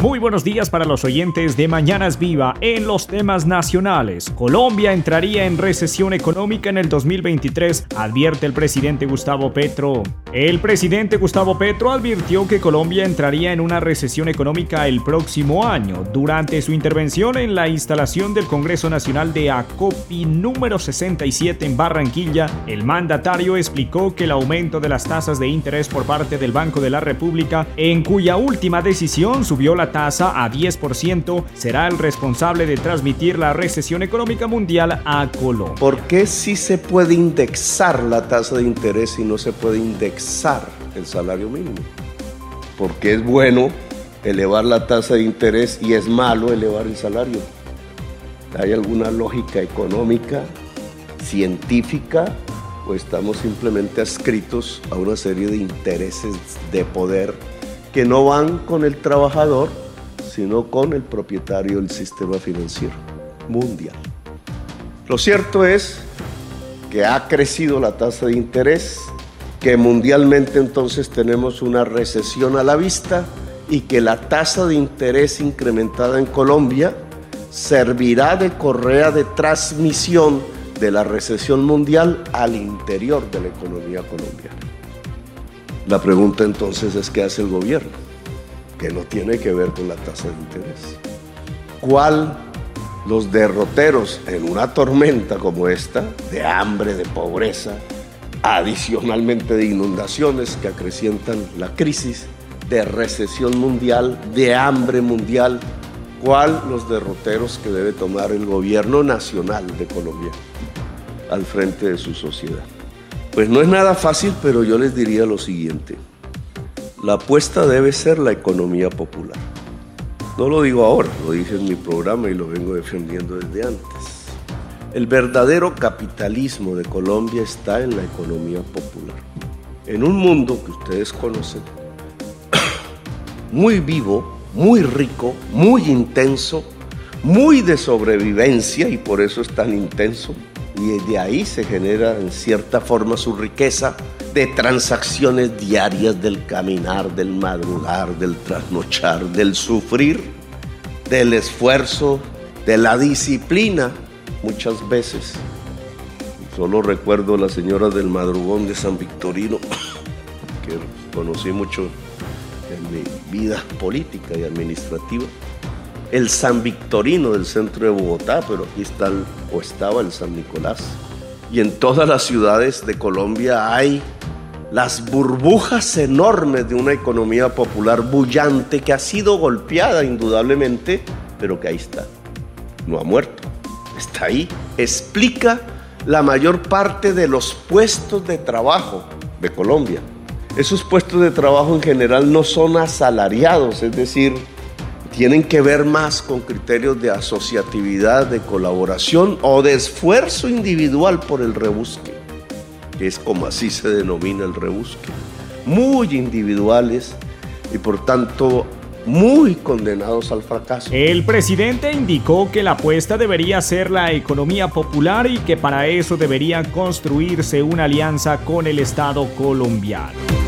Muy buenos días para los oyentes de Mañanas Viva en los temas nacionales. Colombia entraría en recesión económica en el 2023, advierte el presidente Gustavo Petro. El presidente Gustavo Petro advirtió que Colombia entraría en una recesión económica el próximo año. Durante su intervención en la instalación del Congreso Nacional de ACOPI número 67 en Barranquilla, el mandatario explicó que el aumento de las tasas de interés por parte del Banco de la República, en cuya última decisión subió la tasa a 10% será el responsable de transmitir la recesión económica mundial a Colombia. ¿Por qué sí se puede indexar la tasa de interés y no se puede indexar el salario mínimo? Porque es bueno elevar la tasa de interés y es malo elevar el salario. ¿Hay alguna lógica económica, científica o estamos simplemente adscritos a una serie de intereses de poder que no van con el trabajador, sino con el propietario del sistema financiero mundial. Lo cierto es que ha crecido la tasa de interés, que mundialmente entonces tenemos una recesión a la vista y que la tasa de interés incrementada en Colombia servirá de correa de transmisión de la recesión mundial al interior de la economía colombiana. La pregunta entonces es qué hace el gobierno, que no tiene que ver con la tasa de interés. ¿Cuál los derroteros en una tormenta como esta, de hambre, de pobreza, adicionalmente de inundaciones que acrecientan la crisis, de recesión mundial, de hambre mundial, cuál los derroteros que debe tomar el gobierno nacional de Colombia al frente de su sociedad. Pues no es nada fácil, pero yo les diría lo siguiente. La apuesta debe ser la economía popular. No lo digo ahora, lo dije en mi programa y lo vengo defendiendo desde antes. El verdadero capitalismo de Colombia está en la economía popular. En un mundo que ustedes conocen, muy vivo, muy rico, muy intenso, muy de sobrevivencia y por eso es tan intenso, y de ahí se genera en cierta forma su riqueza de transacciones diarias del caminar, del madrugar, del trasnochar, del sufrir, del esfuerzo, de la disciplina, muchas veces. Solo recuerdo a la señora del madrugón de San Victorino, que conocí mucho en mi vida política y administrativa el San Victorino del centro de Bogotá, pero aquí está o estaba el San Nicolás. Y en todas las ciudades de Colombia hay las burbujas enormes de una economía popular bullante que ha sido golpeada indudablemente, pero que ahí está. No ha muerto, está ahí. Explica la mayor parte de los puestos de trabajo de Colombia. Esos puestos de trabajo en general no son asalariados, es decir, tienen que ver más con criterios de asociatividad, de colaboración o de esfuerzo individual por el rebusque, que es como así se denomina el rebusque. Muy individuales y por tanto muy condenados al fracaso. El presidente indicó que la apuesta debería ser la economía popular y que para eso debería construirse una alianza con el Estado colombiano.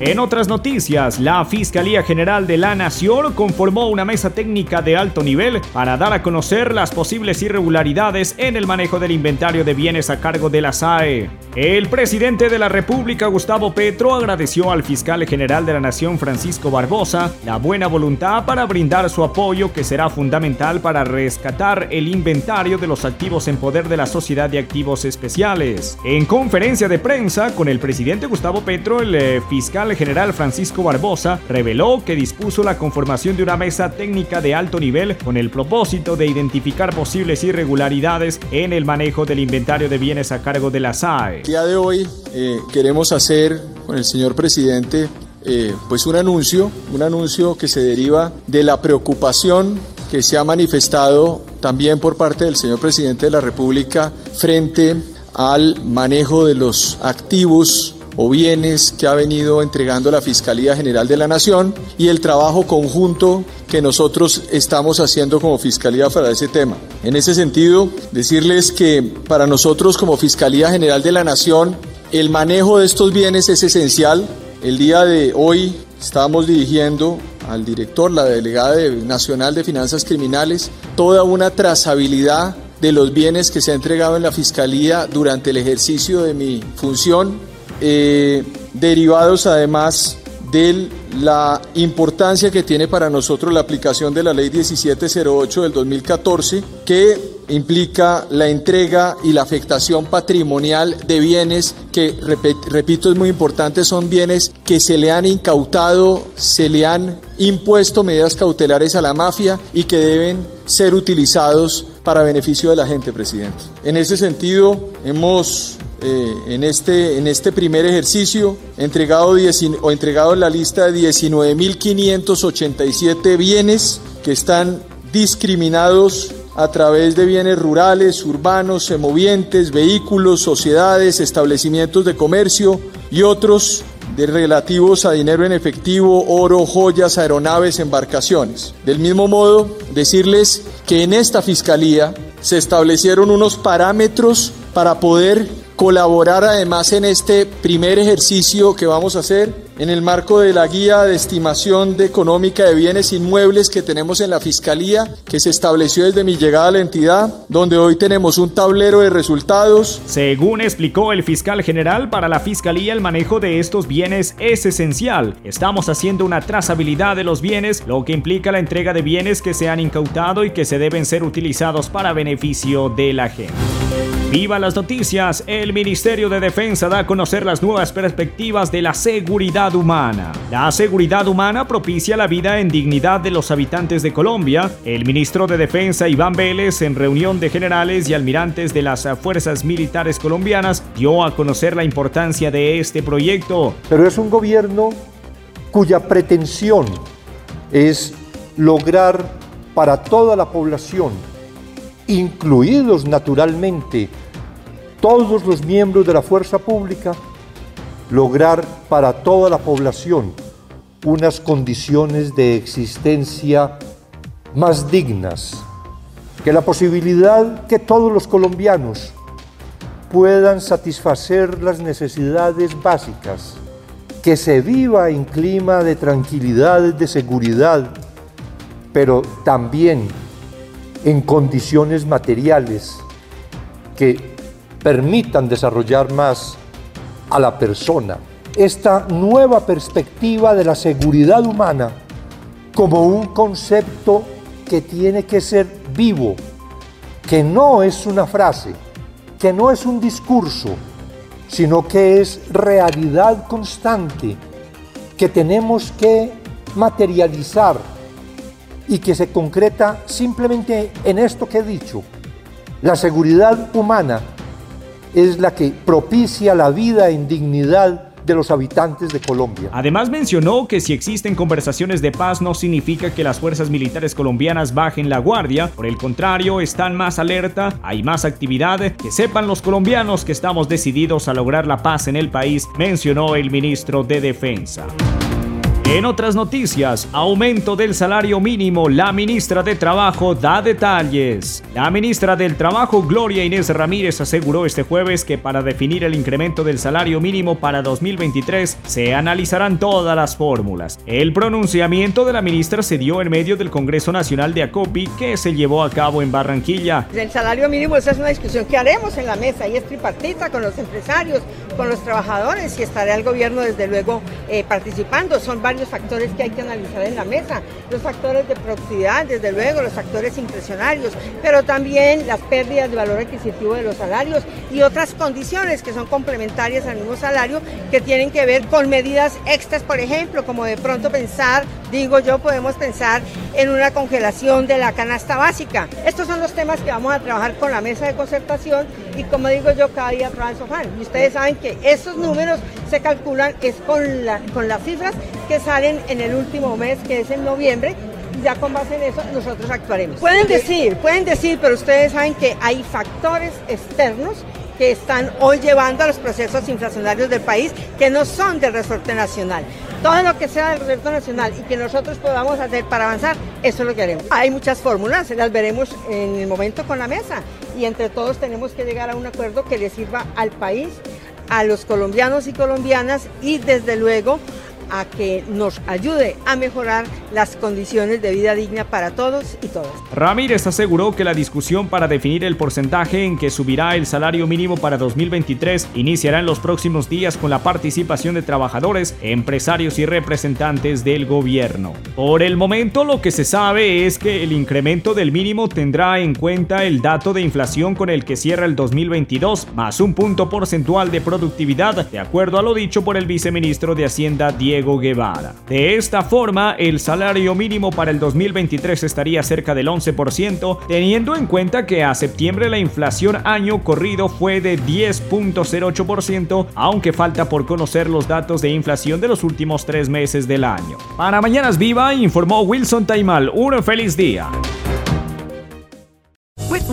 En otras noticias, la Fiscalía General de la Nación conformó una mesa técnica de alto nivel para dar a conocer las posibles irregularidades en el manejo del inventario de bienes a cargo de la SAE. El presidente de la República, Gustavo Petro, agradeció al fiscal general de la Nación, Francisco Barbosa, la buena voluntad para brindar su apoyo que será fundamental para rescatar el inventario de los activos en poder de la Sociedad de Activos Especiales. En conferencia de prensa con el presidente Gustavo Petro, el eh, general Francisco Barbosa reveló que dispuso la conformación de una mesa técnica de alto nivel con el propósito de identificar posibles irregularidades en el manejo del inventario de bienes a cargo de la SAE. El día de hoy eh, queremos hacer con el señor presidente eh, pues un anuncio, un anuncio que se deriva de la preocupación que se ha manifestado también por parte del señor presidente de la República frente al manejo de los activos o bienes que ha venido entregando la Fiscalía General de la Nación y el trabajo conjunto que nosotros estamos haciendo como Fiscalía para ese tema. En ese sentido, decirles que para nosotros como Fiscalía General de la Nación, el manejo de estos bienes es esencial. El día de hoy estamos dirigiendo al director, la delegada nacional de finanzas criminales, toda una trazabilidad de los bienes que se ha entregado en la Fiscalía durante el ejercicio de mi función eh, derivados además de la importancia que tiene para nosotros la aplicación de la ley 1708 del 2014, que implica la entrega y la afectación patrimonial de bienes que, repito, es muy importante, son bienes que se le han incautado, se le han impuesto medidas cautelares a la mafia y que deben ser utilizados para beneficio de la gente, presidente. En ese sentido, hemos eh, en, este, en este primer ejercicio, entregado, o entregado en la lista de 19.587 bienes que están discriminados a través de bienes rurales, urbanos, semovientes, vehículos, sociedades, establecimientos de comercio y otros de relativos a dinero en efectivo, oro, joyas, aeronaves, embarcaciones. Del mismo modo, decirles que en esta fiscalía se establecieron unos parámetros para poder colaborar además en este primer ejercicio que vamos a hacer en el marco de la guía de estimación de económica de bienes inmuebles que tenemos en la Fiscalía, que se estableció desde mi llegada a la entidad, donde hoy tenemos un tablero de resultados. Según explicó el fiscal general, para la Fiscalía el manejo de estos bienes es esencial. Estamos haciendo una trazabilidad de los bienes, lo que implica la entrega de bienes que se han incautado y que se deben ser utilizados para beneficio de la gente. Viva las noticias, el Ministerio de Defensa da a conocer las nuevas perspectivas de la seguridad humana. La seguridad humana propicia la vida en dignidad de los habitantes de Colombia. El ministro de Defensa Iván Vélez en reunión de generales y almirantes de las fuerzas militares colombianas dio a conocer la importancia de este proyecto. Pero es un gobierno cuya pretensión es lograr para toda la población incluidos naturalmente todos los miembros de la fuerza pública, lograr para toda la población unas condiciones de existencia más dignas, que la posibilidad que todos los colombianos puedan satisfacer las necesidades básicas, que se viva en clima de tranquilidad, de seguridad, pero también en condiciones materiales que permitan desarrollar más a la persona. Esta nueva perspectiva de la seguridad humana como un concepto que tiene que ser vivo, que no es una frase, que no es un discurso, sino que es realidad constante, que tenemos que materializar y que se concreta simplemente en esto que he dicho. La seguridad humana es la que propicia la vida en dignidad de los habitantes de Colombia. Además mencionó que si existen conversaciones de paz no significa que las fuerzas militares colombianas bajen la guardia, por el contrario, están más alerta, hay más actividad, que sepan los colombianos que estamos decididos a lograr la paz en el país, mencionó el ministro de Defensa. En otras noticias, aumento del salario mínimo. La ministra de Trabajo da detalles. La ministra del Trabajo, Gloria Inés Ramírez, aseguró este jueves que para definir el incremento del salario mínimo para 2023 se analizarán todas las fórmulas. El pronunciamiento de la ministra se dio en medio del Congreso Nacional de ACOPI que se llevó a cabo en Barranquilla. El salario mínimo esa es una discusión que haremos en la mesa y es tripartita con los empresarios, con los trabajadores y estará el gobierno desde luego eh, participando. Son varios factores que hay que analizar en la mesa. Los factores de productividad, desde luego, los factores impresionarios, pero también las pérdidas de valor adquisitivo de los salarios y otras condiciones que son complementarias al mismo salario que tienen que ver con medidas extras, por ejemplo, como de pronto pensar, digo yo, podemos pensar en una congelación de la canasta básica. Estos son los temas que vamos a trabajar con la mesa de concertación y como digo yo, cada día traen sofán. Y ustedes saben que esos números se calculan es con las cifras que salen en el último mes, que es en noviembre, y ya con base en eso nosotros actuaremos. Pueden decir, pueden decir, pero ustedes saben que hay factores externos que están hoy llevando a los procesos inflacionarios del país que no son del resorte nacional. Todo lo que sea del resorte nacional y que nosotros podamos hacer para avanzar, eso es lo que haremos. Hay muchas fórmulas, las veremos en el momento con la mesa y entre todos tenemos que llegar a un acuerdo que le sirva al país, a los colombianos y colombianas y desde luego a que nos ayude a mejorar las condiciones de vida digna para todos y todas. Ramírez aseguró que la discusión para definir el porcentaje en que subirá el salario mínimo para 2023 iniciará en los próximos días con la participación de trabajadores, empresarios y representantes del gobierno. Por el momento lo que se sabe es que el incremento del mínimo tendrá en cuenta el dato de inflación con el que cierra el 2022 más un punto porcentual de productividad, de acuerdo a lo dicho por el viceministro de Hacienda Diego De esta forma, el salario mínimo para el 2023 estaría cerca del 11%, teniendo en cuenta que a septiembre la inflación año corrido fue de 10.08%, aunque falta por conocer los datos de inflación de los últimos tres meses del año. Para Mañanas Viva, informó Wilson Taimal. Un feliz día.